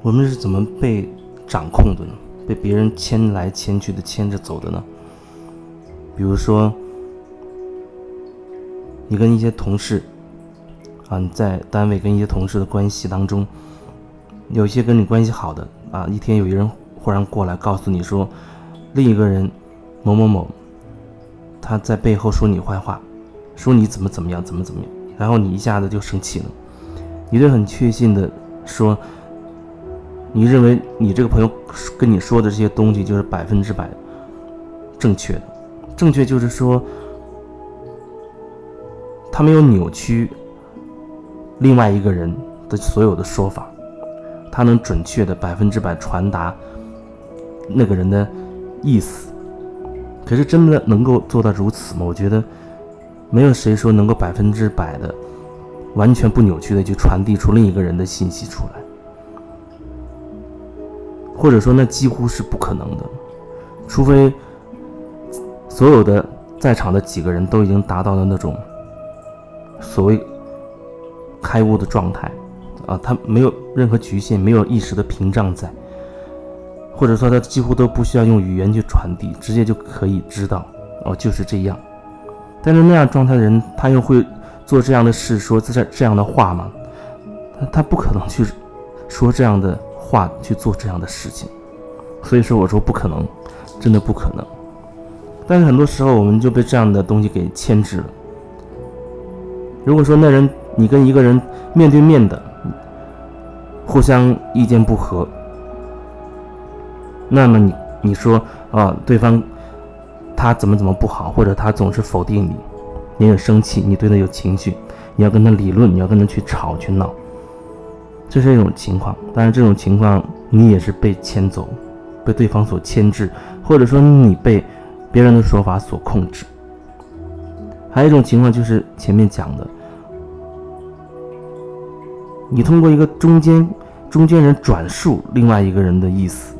我们是怎么被掌控的呢？被别人牵来牵去的牵着走的呢？比如说，你跟一些同事啊，你在单位跟一些同事的关系当中，有一些跟你关系好的啊，一天有一人忽然过来告诉你说，另一个人某某某他在背后说你坏话，说你怎么怎么样，怎么怎么样，然后你一下子就生气了，你就很确信的说。你认为你这个朋友跟你说的这些东西就是百分之百正确的？正确就是说，他没有扭曲另外一个人的所有的说法，他能准确的百分之百传达那个人的意思。可是真的能够做到如此吗？我觉得没有谁说能够百分之百的完全不扭曲的去传递出另一个人的信息出来。或者说，那几乎是不可能的，除非所有的在场的几个人都已经达到了那种所谓开悟的状态，啊，他没有任何局限，没有意识的屏障在，或者说他几乎都不需要用语言去传递，直接就可以知道，哦，就是这样。但是那样状态的人，他又会做这样的事，说这这样的话吗？他他不可能去说这样的。话去做这样的事情，所以说我说不可能，真的不可能。但是很多时候我们就被这样的东西给牵制了。如果说那人你跟一个人面对面的，互相意见不合，那么你你说啊对方他怎么怎么不好，或者他总是否定你，你很生气，你对他有情绪，你要跟他理论，你要跟他去吵去闹。这是一种情况，但是这种情况你也是被牵走，被对方所牵制，或者说你被别人的说法所控制。还有一种情况就是前面讲的，你通过一个中间中间人转述另外一个人的意思，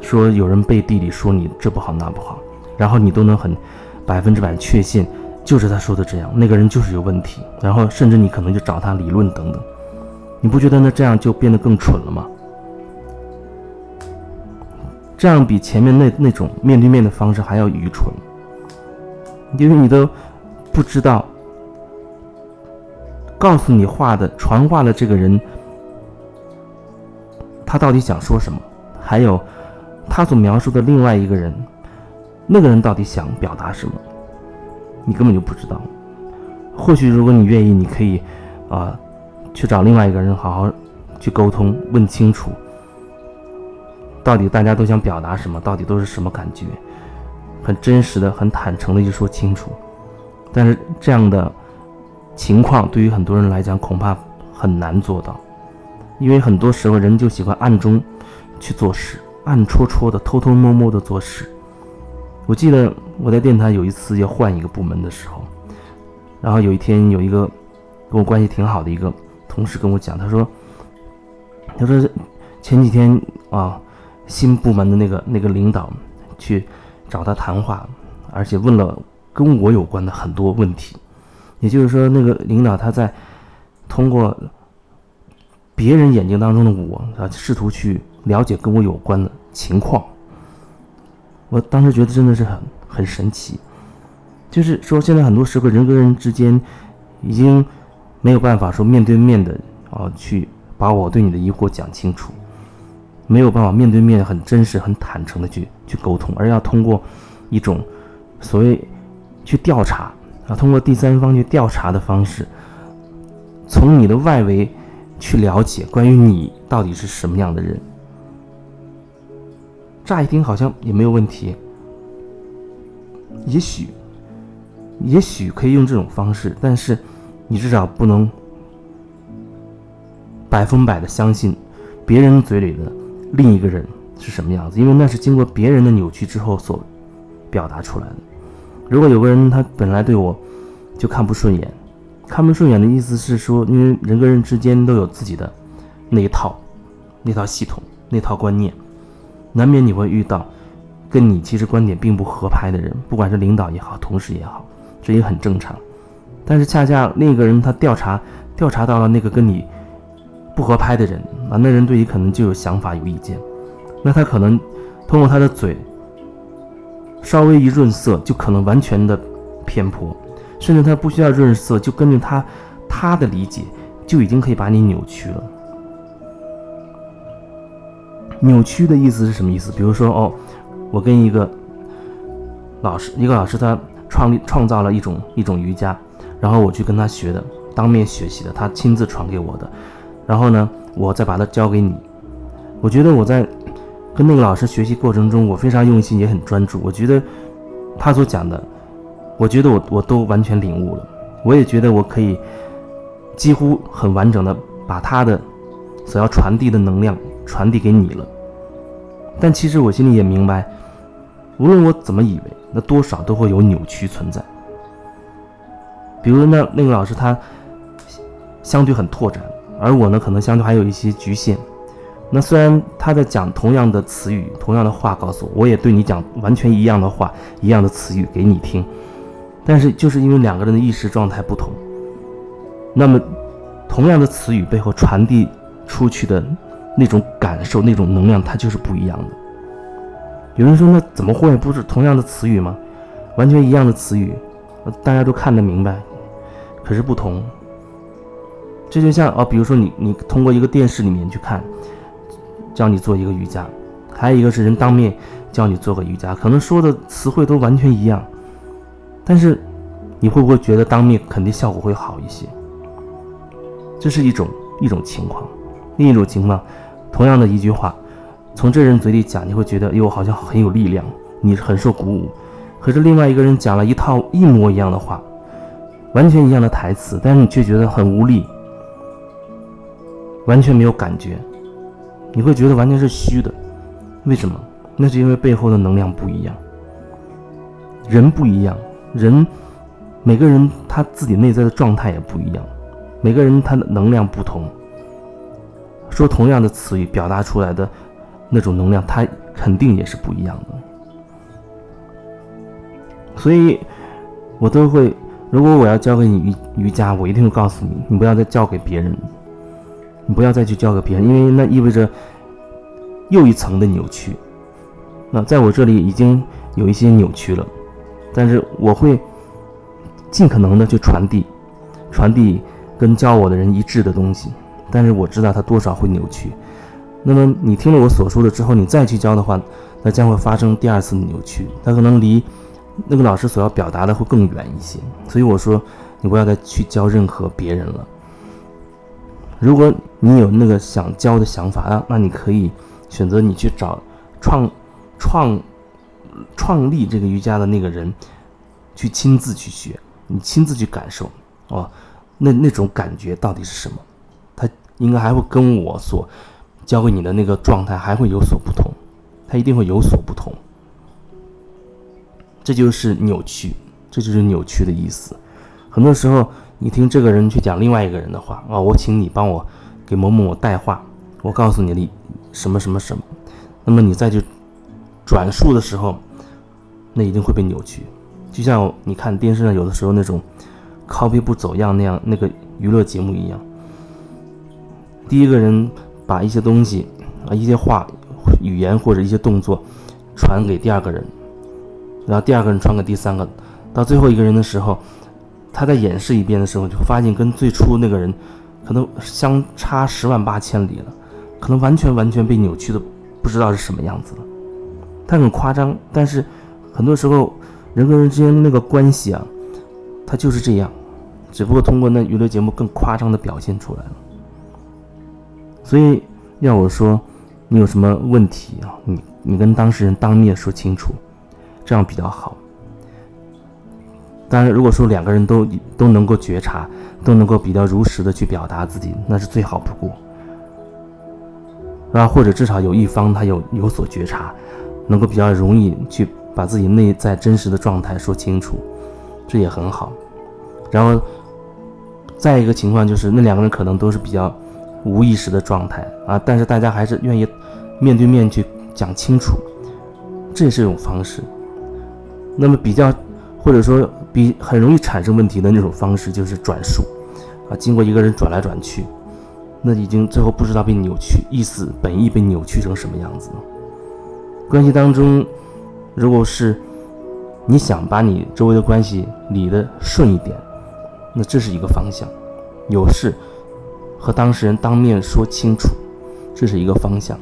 说有人背地里说你这不好那不好，然后你都能很百分之百确信就是他说的这样，那个人就是有问题，然后甚至你可能就找他理论等等。你不觉得那这样就变得更蠢了吗？这样比前面那那种面对面的方式还要愚蠢，因为你都不知道告诉你话的传话的这个人他到底想说什么，还有他所描述的另外一个人，那个人到底想表达什么，你根本就不知道。或许如果你愿意，你可以啊。去找另外一个人好好去沟通，问清楚，到底大家都想表达什么，到底都是什么感觉，很真实的、很坦诚的去说清楚。但是这样的情况对于很多人来讲恐怕很难做到，因为很多时候人就喜欢暗中去做事，暗戳戳的、偷偷摸摸的做事。我记得我在电台有一次要换一个部门的时候，然后有一天有一个跟我关系挺好的一个。同事跟我讲，他说：“他说前几天啊，新部门的那个那个领导去找他谈话，而且问了跟我有关的很多问题。也就是说，那个领导他在通过别人眼睛当中的我啊，试图去了解跟我有关的情况。我当时觉得真的是很很神奇，就是说现在很多时候人跟人之间已经。”没有办法说面对面的啊，去把我对你的疑惑讲清楚，没有办法面对面很真实、很坦诚的去去沟通，而要通过一种所谓去调查啊，通过第三方去调查的方式，从你的外围去了解关于你到底是什么样的人。乍一听好像也没有问题，也许也许可以用这种方式，但是。你至少不能百分百的相信别人嘴里的另一个人是什么样子，因为那是经过别人的扭曲之后所表达出来的。如果有个人他本来对我就看不顺眼，看不顺眼的意思是说，因为人跟人之间都有自己的那一套、那套系统、那套观念，难免你会遇到跟你其实观点并不合拍的人，不管是领导也好，同事也好，这也很正常。但是恰恰另一个人他调查调查到了那个跟你不合拍的人啊，那人对你可能就有想法、有意见，那他可能通过他的嘴稍微一润色，就可能完全的偏颇，甚至他不需要润色，就根据他他的理解，就已经可以把你扭曲了。扭曲的意思是什么意思？比如说，哦，我跟一个老师，一个老师他创立创造了一种一种瑜伽，然后我去跟他学的，当面学习的，他亲自传给我的。然后呢，我再把它交给你。我觉得我在跟那个老师学习过程中，我非常用心，也很专注。我觉得他所讲的，我觉得我我都完全领悟了。我也觉得我可以几乎很完整的把他的所要传递的能量传递给你了。但其实我心里也明白，无论我怎么以为，那多少都会有扭曲存在。比如那那个老师他相对很拓展。而我呢，可能相对还有一些局限。那虽然他在讲同样的词语、同样的话，告诉我，我也对你讲完全一样的话、一样的词语给你听，但是就是因为两个人的意识状态不同，那么同样的词语背后传递出去的那种感受、那种能量，它就是不一样的。有人说，那怎么会？不是同样的词语吗？完全一样的词语，大家都看得明白，可是不同。这就像哦，比如说你你通过一个电视里面去看，教你做一个瑜伽，还有一个是人当面教你做个瑜伽，可能说的词汇都完全一样，但是你会不会觉得当面肯定效果会好一些？这是一种一种情况，另一种情况，同样的一句话，从这人嘴里讲，你会觉得哟好像很有力量，你很受鼓舞，可是另外一个人讲了一套一模一样的话，完全一样的台词，但是你却觉得很无力。完全没有感觉，你会觉得完全是虚的，为什么？那是因为背后的能量不一样，人不一样，人每个人他自己内在的状态也不一样，每个人他的能量不同，说同样的词语表达出来的那种能量，它肯定也是不一样的。所以，我都会，如果我要教给你瑜瑜伽，我一定会告诉你，你不要再教给别人。你不要再去教给别人，因为那意味着又一层的扭曲。那在我这里已经有一些扭曲了，但是我会尽可能的去传递，传递跟教我的人一致的东西。但是我知道它多少会扭曲。那么你听了我所说的之后，你再去教的话，那将会发生第二次扭曲。它可能离那个老师所要表达的会更远一些。所以我说，你不要再去教任何别人了。如果你有那个想教的想法啊，那你可以选择你去找创创创立这个瑜伽的那个人，去亲自去学，你亲自去感受哦，那那种感觉到底是什么？他应该还会跟我所教给你的那个状态还会有所不同，他一定会有所不同。这就是扭曲，这就是扭曲的意思。很多时候。你听这个人去讲另外一个人的话啊，我请你帮我给某某某带话，我告诉你的什么什么什么，那么你再去转述的时候，那一定会被扭曲，就像你看电视上有的时候那种 copy 不走样那样那个娱乐节目一样，第一个人把一些东西啊一些话语言或者一些动作传给第二个人，然后第二个人传给第三个，到最后一个人的时候。他在演示一遍的时候，就发现跟最初那个人可能相差十万八千里了，可能完全完全被扭曲的不知道是什么样子了。他很夸张，但是很多时候人跟人之间的那个关系啊，他就是这样，只不过通过那娱乐节目更夸张的表现出来了。所以要我说，你有什么问题啊？你你跟当事人当面说清楚，这样比较好。当然，如果说两个人都都能够觉察，都能够比较如实的去表达自己，那是最好不过。啊，或者至少有一方他有有所觉察，能够比较容易去把自己内在真实的状态说清楚，这也很好。然后，再一个情况就是，那两个人可能都是比较无意识的状态啊，但是大家还是愿意面对面去讲清楚，这也是一种方式。那么比较。或者说，比很容易产生问题的那种方式就是转述，啊，经过一个人转来转去，那已经最后不知道被扭曲，意思本意被扭曲成什么样子了。关系当中，如果是你想把你周围的关系理得顺一点，那这是一个方向；有事和当事人当面说清楚，这是一个方向。